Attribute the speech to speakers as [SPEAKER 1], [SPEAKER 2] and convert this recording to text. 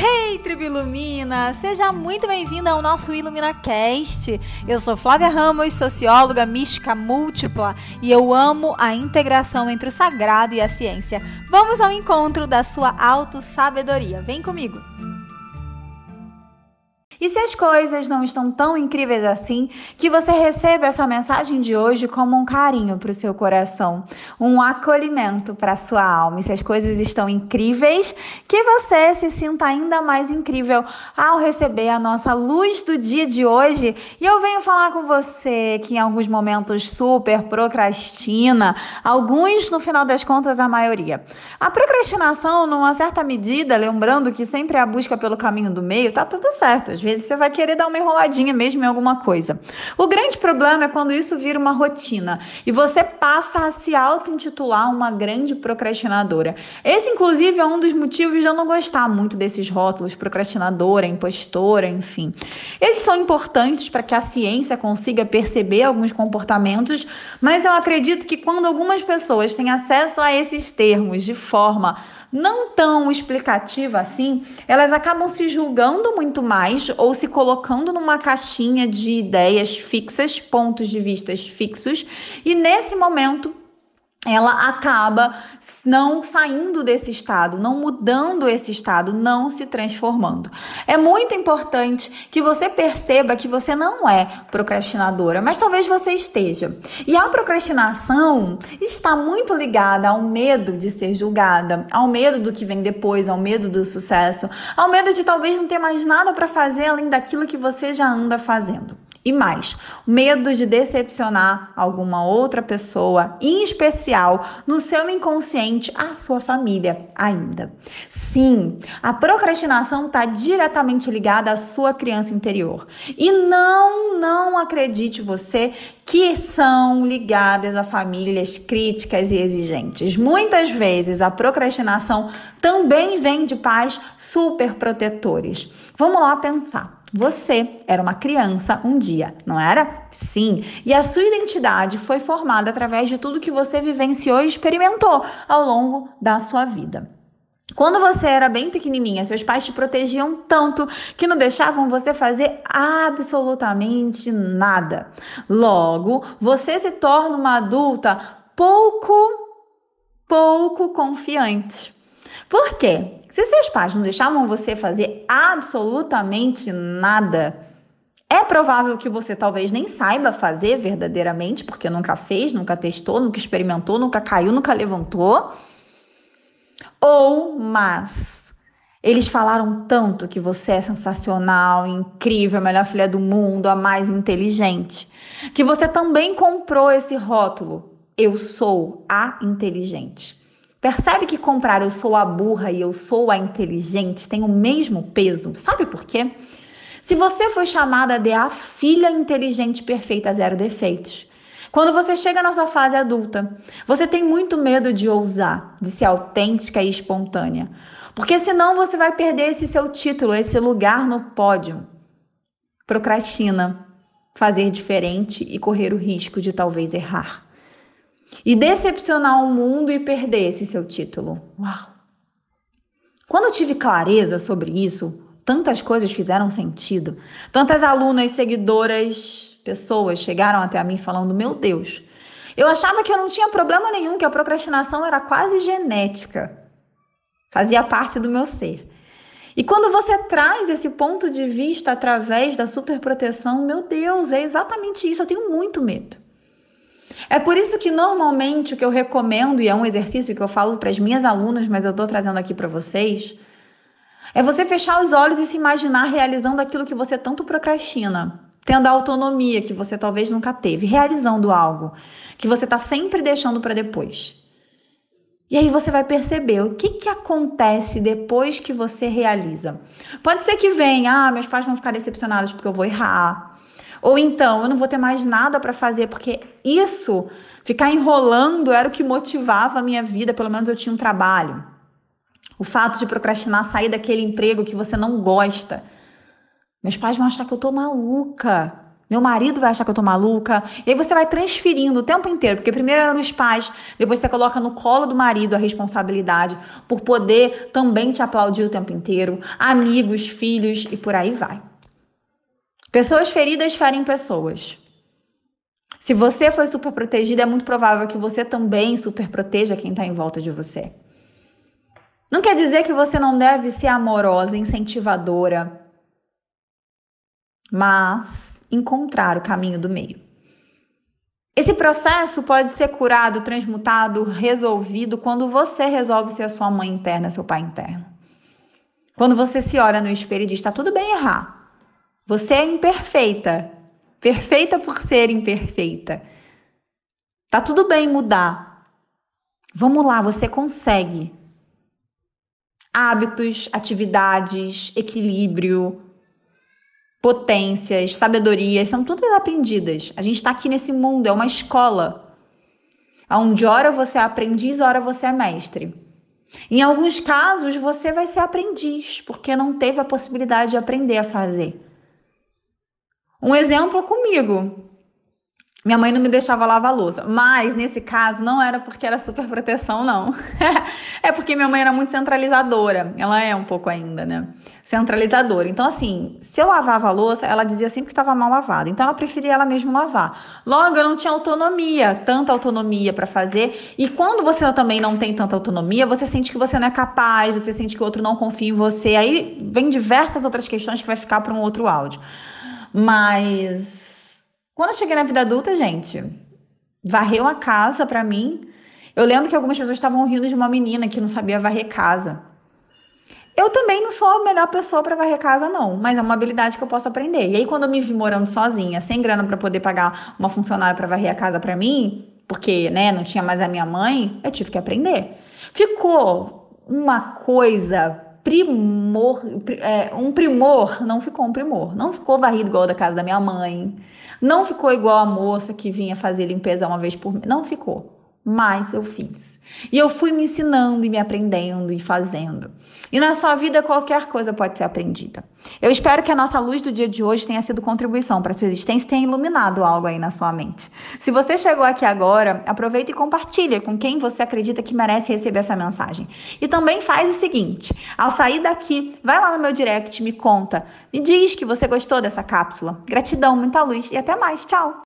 [SPEAKER 1] Hey, Tribo Ilumina! Seja muito bem-vinda ao nosso IluminaCast. Eu sou Flávia Ramos, socióloga mística múltipla, e eu amo a integração entre o sagrado e a ciência. Vamos ao encontro da sua auto-sabedoria. Vem comigo! E se as coisas não estão tão incríveis assim, que você receba essa mensagem de hoje como um carinho para o seu coração, um acolhimento para a sua alma. E se as coisas estão incríveis, que você se sinta ainda mais incrível ao receber a nossa luz do dia de hoje. E eu venho falar com você que em alguns momentos super procrastina, alguns no final das contas a maioria. A procrastinação, numa certa medida, lembrando que sempre é a busca pelo caminho do meio, tá tudo certo. Às vezes você vai querer dar uma enroladinha mesmo em alguma coisa. O grande problema é quando isso vira uma rotina e você passa a se auto-intitular uma grande procrastinadora. Esse, inclusive, é um dos motivos de eu não gostar muito desses rótulos, procrastinadora, impostora, enfim. Esses são importantes para que a ciência consiga perceber alguns comportamentos, mas eu acredito que quando algumas pessoas têm acesso a esses termos de forma não tão explicativa assim, elas acabam se julgando muito mais ou se colocando numa caixinha de ideias fixas, pontos de vistas fixos, e nesse momento ela acaba não saindo desse estado, não mudando esse estado, não se transformando. É muito importante que você perceba que você não é procrastinadora, mas talvez você esteja. E a procrastinação está muito ligada ao medo de ser julgada, ao medo do que vem depois, ao medo do sucesso, ao medo de talvez não ter mais nada para fazer além daquilo que você já anda fazendo. E mais, medo de decepcionar alguma outra pessoa, em especial no seu inconsciente, a sua família ainda. Sim, a procrastinação está diretamente ligada à sua criança interior. E não, não acredite você que são ligadas a famílias críticas e exigentes. Muitas vezes a procrastinação também vem de pais super protetores. Vamos lá pensar. Você era uma criança um dia, não era? Sim. E a sua identidade foi formada através de tudo que você vivenciou e experimentou ao longo da sua vida. Quando você era bem pequenininha, seus pais te protegiam tanto que não deixavam você fazer absolutamente nada. Logo, você se torna uma adulta pouco, pouco confiante. Por quê? Se seus pais não deixavam você fazer absolutamente nada, é provável que você talvez nem saiba fazer verdadeiramente, porque nunca fez, nunca testou, nunca experimentou, nunca caiu, nunca levantou. Ou, mas, eles falaram tanto que você é sensacional, incrível, a melhor filha do mundo, a mais inteligente, que você também comprou esse rótulo. Eu sou a inteligente. Percebe que comprar eu sou a burra e eu sou a inteligente tem o mesmo peso? Sabe por quê? Se você foi chamada de a filha inteligente perfeita zero defeitos, quando você chega na sua fase adulta, você tem muito medo de ousar, de ser autêntica e espontânea. Porque senão você vai perder esse seu título, esse lugar no pódio. Procrastina, fazer diferente e correr o risco de talvez errar e decepcionar o mundo e perder esse seu título. Uau! Quando eu tive clareza sobre isso, tantas coisas fizeram sentido. Tantas alunas, seguidoras, pessoas chegaram até mim falando: Meu Deus, eu achava que eu não tinha problema nenhum, que a procrastinação era quase genética. Fazia parte do meu ser. E quando você traz esse ponto de vista através da superproteção, meu Deus, é exatamente isso. Eu tenho muito medo. É por isso que normalmente o que eu recomendo, e é um exercício que eu falo para as minhas alunas, mas eu estou trazendo aqui para vocês, é você fechar os olhos e se imaginar realizando aquilo que você tanto procrastina, tendo a autonomia que você talvez nunca teve, realizando algo que você está sempre deixando para depois. E aí você vai perceber o que, que acontece depois que você realiza. Pode ser que venha, ah, meus pais vão ficar decepcionados porque eu vou errar. Ou então, eu não vou ter mais nada para fazer, porque isso, ficar enrolando, era o que motivava a minha vida, pelo menos eu tinha um trabalho. O fato de procrastinar sair daquele emprego que você não gosta. Meus pais vão achar que eu tô maluca. Meu marido vai achar que eu tô maluca. E aí você vai transferindo o tempo inteiro, porque primeiro era nos pais, depois você coloca no colo do marido a responsabilidade por poder também te aplaudir o tempo inteiro, amigos, filhos e por aí vai. Pessoas feridas ferem pessoas. Se você foi super protegida, é muito provável que você também super proteja quem está em volta de você. Não quer dizer que você não deve ser amorosa, incentivadora, mas encontrar o caminho do meio. Esse processo pode ser curado, transmutado, resolvido quando você resolve ser a sua mãe interna, seu pai interno. Quando você se olha no espelho e diz: está tudo bem errar. Você é imperfeita. Perfeita por ser imperfeita. Tá tudo bem mudar. Vamos lá, você consegue. Hábitos, atividades, equilíbrio, potências, sabedorias, são todas aprendidas. A gente está aqui nesse mundo, é uma escola. Onde hora você é aprendiz, hora você é mestre. Em alguns casos, você vai ser aprendiz, porque não teve a possibilidade de aprender a fazer. Um exemplo comigo. Minha mãe não me deixava lavar louça, mas nesse caso não era porque era super proteção, não. é porque minha mãe era muito centralizadora. Ela é um pouco ainda, né? Centralizadora. Então, assim, se eu lavava a louça, ela dizia sempre que estava mal lavada. Então, ela preferia ela mesma lavar. Logo, eu não tinha autonomia, tanta autonomia para fazer. E quando você também não tem tanta autonomia, você sente que você não é capaz, você sente que o outro não confia em você. Aí vem diversas outras questões que vai ficar para um outro áudio. Mas quando eu cheguei na vida adulta, gente, varreu a casa para mim. Eu lembro que algumas pessoas estavam rindo de uma menina que não sabia varrer casa. Eu também não sou a melhor pessoa para varrer casa, não, mas é uma habilidade que eu posso aprender. E aí, quando eu me vi morando sozinha, sem grana para poder pagar uma funcionária para varrer a casa para mim, porque, né, não tinha mais a minha mãe, eu tive que aprender. Ficou uma coisa primor, é, um primor, não ficou um primor. Não ficou varrido igual da casa da minha mãe. Não ficou igual a moça que vinha fazer limpeza uma vez por mês. Não ficou mas eu fiz. E eu fui me ensinando e me aprendendo e fazendo. E na sua vida qualquer coisa pode ser aprendida. Eu espero que a nossa luz do dia de hoje tenha sido contribuição para sua existência tenha iluminado algo aí na sua mente. Se você chegou aqui agora, aproveita e compartilha com quem você acredita que merece receber essa mensagem. E também faz o seguinte, ao sair daqui, vai lá no meu direct, me conta, me diz que você gostou dessa cápsula. Gratidão, muita luz e até mais. Tchau!